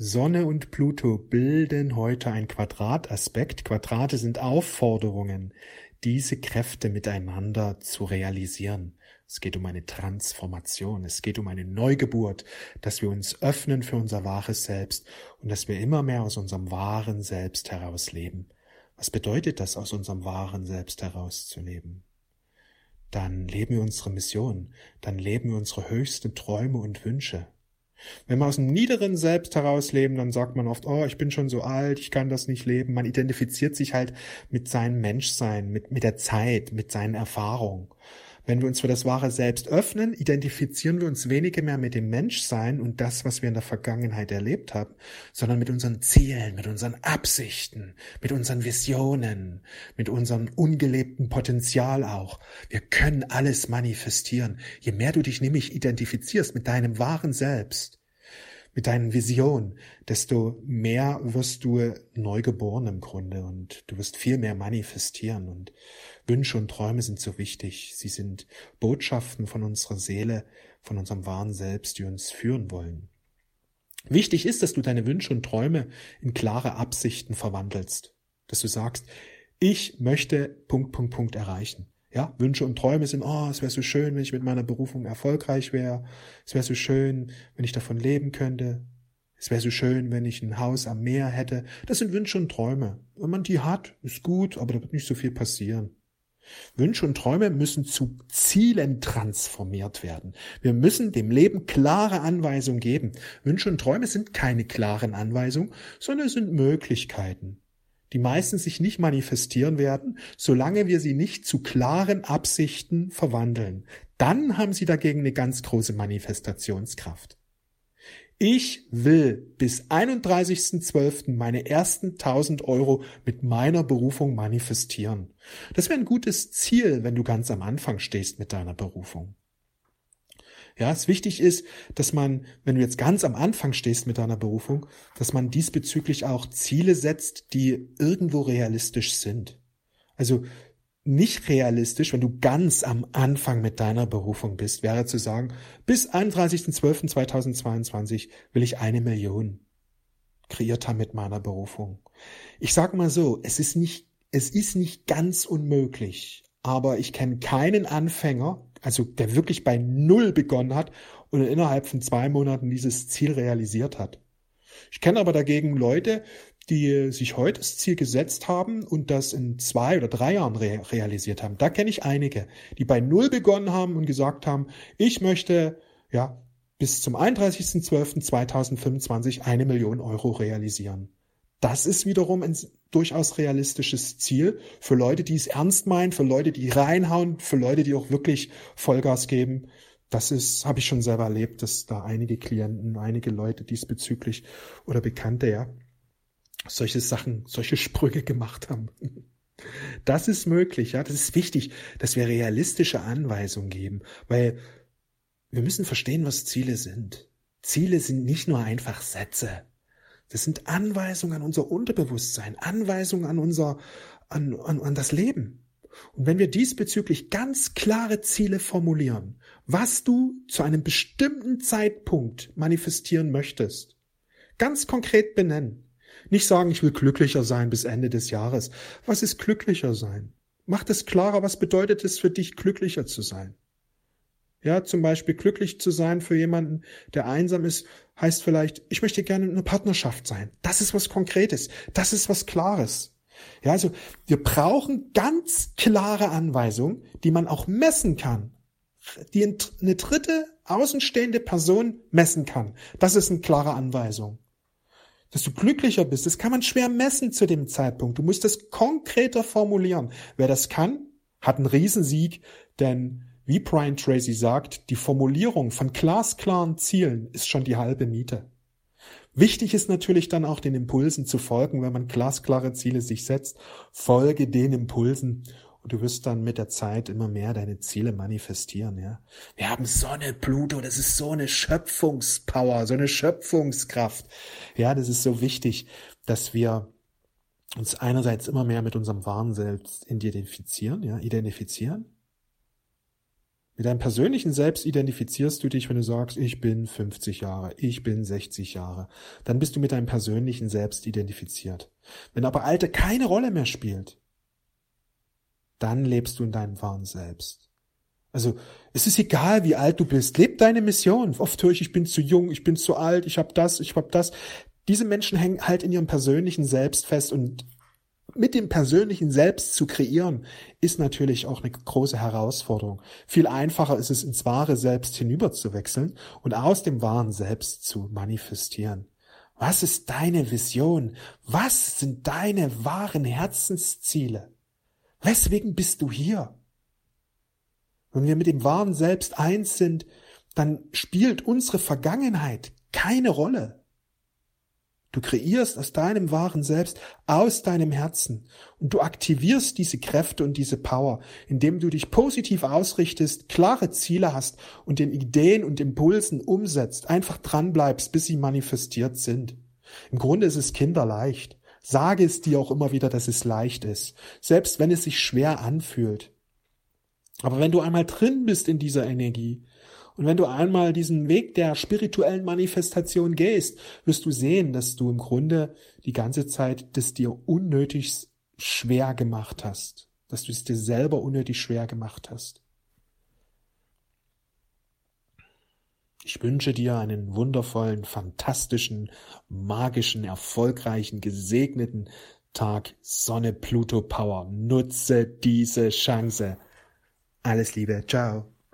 Sonne und Pluto bilden heute ein Quadrataspekt. Quadrate sind Aufforderungen, diese Kräfte miteinander zu realisieren. Es geht um eine Transformation, es geht um eine Neugeburt, dass wir uns öffnen für unser wahres Selbst und dass wir immer mehr aus unserem wahren Selbst heraus leben. Was bedeutet das, aus unserem wahren Selbst herauszuleben? Dann leben wir unsere Mission, dann leben wir unsere höchsten Träume und Wünsche. Wenn wir aus dem niederen Selbst herausleben, dann sagt man oft, oh, ich bin schon so alt, ich kann das nicht leben. Man identifiziert sich halt mit seinem Menschsein, mit, mit der Zeit, mit seinen Erfahrungen. Wenn wir uns für das wahre Selbst öffnen, identifizieren wir uns weniger mehr mit dem Menschsein und das, was wir in der Vergangenheit erlebt haben, sondern mit unseren Zielen, mit unseren Absichten, mit unseren Visionen, mit unserem ungelebten Potenzial auch. Wir können alles manifestieren. Je mehr du dich nämlich identifizierst mit deinem wahren Selbst, mit deinen Visionen, desto mehr wirst du neu geboren im Grunde und du wirst viel mehr manifestieren und Wünsche und Träume sind so wichtig. Sie sind Botschaften von unserer Seele, von unserem wahren Selbst, die uns führen wollen. Wichtig ist, dass du deine Wünsche und Träume in klare Absichten verwandelst. Dass du sagst, ich möchte Punkt, Punkt, Punkt erreichen. Ja, Wünsche und Träume sind, oh, es wäre so schön, wenn ich mit meiner Berufung erfolgreich wäre. Es wäre so schön, wenn ich davon leben könnte. Es wäre so schön, wenn ich ein Haus am Meer hätte. Das sind Wünsche und Träume. Wenn man die hat, ist gut, aber da wird nicht so viel passieren. Wünsche und Träume müssen zu Zielen transformiert werden. Wir müssen dem Leben klare Anweisungen geben. Wünsche und Träume sind keine klaren Anweisungen, sondern sind Möglichkeiten, die meistens sich nicht manifestieren werden, solange wir sie nicht zu klaren Absichten verwandeln. Dann haben sie dagegen eine ganz große Manifestationskraft. Ich will bis 31.12. meine ersten 1000 Euro mit meiner Berufung manifestieren. Das wäre ein gutes Ziel, wenn du ganz am Anfang stehst mit deiner Berufung. Ja, es wichtig ist, dass man, wenn du jetzt ganz am Anfang stehst mit deiner Berufung, dass man diesbezüglich auch Ziele setzt, die irgendwo realistisch sind. Also nicht realistisch, wenn du ganz am Anfang mit deiner Berufung bist, wäre zu sagen, bis 31.12.2022 will ich eine Million kreiert haben mit meiner Berufung. Ich sage mal so, es ist nicht, es ist nicht ganz unmöglich, aber ich kenne keinen Anfänger, also der wirklich bei Null begonnen hat und innerhalb von zwei Monaten dieses Ziel realisiert hat. Ich kenne aber dagegen Leute, die sich heute das Ziel gesetzt haben und das in zwei oder drei Jahren re realisiert haben. Da kenne ich einige, die bei Null begonnen haben und gesagt haben, ich möchte ja bis zum 31.12.2025 eine Million Euro realisieren. Das ist wiederum ein durchaus realistisches Ziel für Leute, die es ernst meinen, für Leute, die reinhauen, für Leute, die auch wirklich Vollgas geben. Das ist, habe ich schon selber erlebt, dass da einige Klienten, einige Leute diesbezüglich oder Bekannte, ja, solche Sachen, solche Sprünge gemacht haben. Das ist möglich, ja. Das ist wichtig, dass wir realistische Anweisungen geben, weil wir müssen verstehen, was Ziele sind. Ziele sind nicht nur einfach Sätze. Das sind Anweisungen an unser Unterbewusstsein, Anweisungen an unser, an, an, an das Leben. Und wenn wir diesbezüglich ganz klare Ziele formulieren, was du zu einem bestimmten Zeitpunkt manifestieren möchtest, ganz konkret benennen, nicht sagen, ich will glücklicher sein bis Ende des Jahres. Was ist glücklicher sein? Mach das klarer, was bedeutet es für dich, glücklicher zu sein? Ja, zum Beispiel glücklich zu sein für jemanden, der einsam ist, heißt vielleicht, ich möchte gerne in einer Partnerschaft sein. Das ist was Konkretes. Das ist was Klares. Ja, also wir brauchen ganz klare Anweisungen, die man auch messen kann. Die eine dritte außenstehende Person messen kann. Das ist eine klare Anweisung dass du glücklicher bist, das kann man schwer messen zu dem Zeitpunkt. Du musst das konkreter formulieren. Wer das kann, hat einen Riesensieg, denn wie Brian Tracy sagt, die Formulierung von glasklaren Zielen ist schon die halbe Miete. Wichtig ist natürlich dann auch den Impulsen zu folgen, wenn man glasklare Ziele sich setzt. Folge den Impulsen und du wirst dann mit der Zeit immer mehr deine Ziele manifestieren, ja. Wir haben Sonne, Pluto, das ist so eine Schöpfungspower, so eine Schöpfungskraft. Ja, das ist so wichtig, dass wir uns einerseits immer mehr mit unserem wahren Selbst identifizieren, ja, identifizieren. Mit deinem persönlichen Selbst identifizierst du dich, wenn du sagst, ich bin 50 Jahre, ich bin 60 Jahre. Dann bist du mit deinem persönlichen Selbst identifiziert. Wenn aber Alter keine Rolle mehr spielt, dann lebst du in deinem wahren Selbst. Also es ist egal, wie alt du bist, leb deine Mission. Oft höre ich, ich bin zu jung, ich bin zu alt, ich habe das, ich habe das. Diese Menschen hängen halt in ihrem persönlichen Selbst fest und mit dem persönlichen Selbst zu kreieren, ist natürlich auch eine große Herausforderung. Viel einfacher ist es, ins wahre Selbst hinüberzuwechseln und aus dem wahren Selbst zu manifestieren. Was ist deine Vision? Was sind deine wahren Herzensziele? Weswegen bist du hier? Wenn wir mit dem wahren Selbst eins sind, dann spielt unsere Vergangenheit keine Rolle. Du kreierst aus deinem wahren Selbst, aus deinem Herzen und du aktivierst diese Kräfte und diese Power, indem du dich positiv ausrichtest, klare Ziele hast und den Ideen und Impulsen umsetzt, einfach dranbleibst, bis sie manifestiert sind. Im Grunde ist es kinderleicht. Sage es dir auch immer wieder, dass es leicht ist, selbst wenn es sich schwer anfühlt. Aber wenn du einmal drin bist in dieser Energie, und wenn du einmal diesen Weg der spirituellen Manifestation gehst, wirst du sehen, dass du im Grunde die ganze Zeit das dir unnötig schwer gemacht hast, dass du es dir selber unnötig schwer gemacht hast. Ich wünsche dir einen wundervollen, fantastischen, magischen, erfolgreichen, gesegneten Tag Sonne Pluto Power. Nutze diese Chance. Alles Liebe. Ciao.